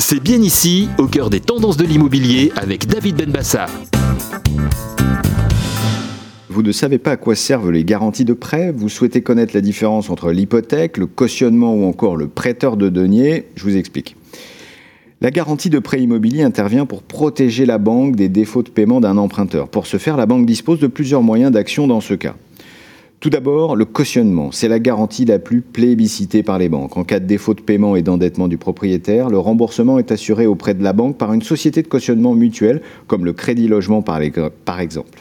C'est bien ici, au cœur des tendances de l'immobilier, avec David Benbassa. Vous ne savez pas à quoi servent les garanties de prêt Vous souhaitez connaître la différence entre l'hypothèque, le cautionnement ou encore le prêteur de deniers Je vous explique. La garantie de prêt immobilier intervient pour protéger la banque des défauts de paiement d'un emprunteur. Pour ce faire, la banque dispose de plusieurs moyens d'action dans ce cas. Tout d'abord, le cautionnement. C'est la garantie la plus plébiscitée par les banques. En cas de défaut de paiement et d'endettement du propriétaire, le remboursement est assuré auprès de la banque par une société de cautionnement mutuelle, comme le Crédit Logement par, exemple.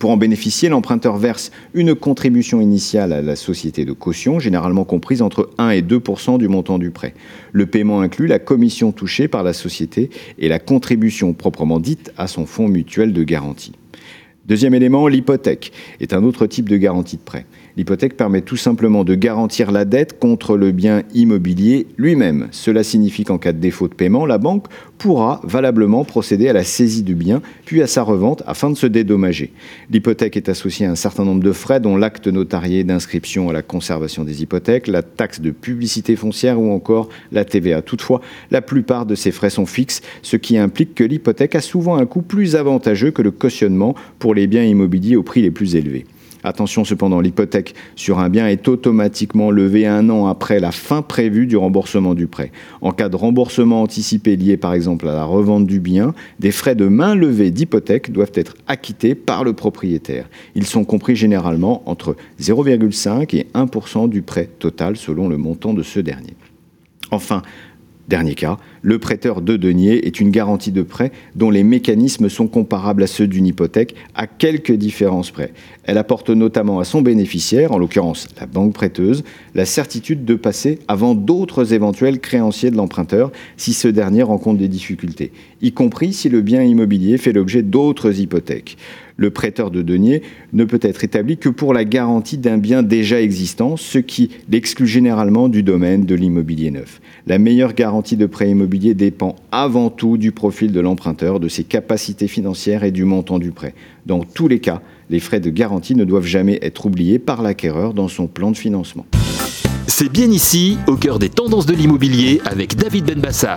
Pour en bénéficier, l'emprunteur verse une contribution initiale à la société de caution, généralement comprise entre 1 et 2% du montant du prêt. Le paiement inclut la commission touchée par la société et la contribution proprement dite à son fonds mutuel de garantie. Deuxième élément, l'hypothèque est un autre type de garantie de prêt. L'hypothèque permet tout simplement de garantir la dette contre le bien immobilier lui-même. Cela signifie qu'en cas de défaut de paiement, la banque pourra valablement procéder à la saisie du bien, puis à sa revente afin de se dédommager. L'hypothèque est associée à un certain nombre de frais, dont l'acte notarié d'inscription à la conservation des hypothèques, la taxe de publicité foncière ou encore la TVA. Toutefois, la plupart de ces frais sont fixes, ce qui implique que l'hypothèque a souvent un coût plus avantageux que le cautionnement pour les biens immobiliers au prix les plus élevés. Attention cependant, l'hypothèque sur un bien est automatiquement levée un an après la fin prévue du remboursement du prêt. En cas de remboursement anticipé lié par exemple à la revente du bien, des frais de main levée d'hypothèque doivent être acquittés par le propriétaire. Ils sont compris généralement entre 0,5 et 1% du prêt total selon le montant de ce dernier. Enfin, Dernier cas, le prêteur de deniers est une garantie de prêt dont les mécanismes sont comparables à ceux d'une hypothèque à quelques différences près. Elle apporte notamment à son bénéficiaire, en l'occurrence la banque prêteuse, la certitude de passer avant d'autres éventuels créanciers de l'emprunteur si ce dernier rencontre des difficultés, y compris si le bien immobilier fait l'objet d'autres hypothèques le prêteur de deniers ne peut être établi que pour la garantie d'un bien déjà existant, ce qui l'exclut généralement du domaine de l'immobilier neuf. La meilleure garantie de prêt immobilier dépend avant tout du profil de l'emprunteur, de ses capacités financières et du montant du prêt. Dans tous les cas, les frais de garantie ne doivent jamais être oubliés par l'acquéreur dans son plan de financement. C'est bien ici, au cœur des tendances de l'immobilier, avec David Benbassa.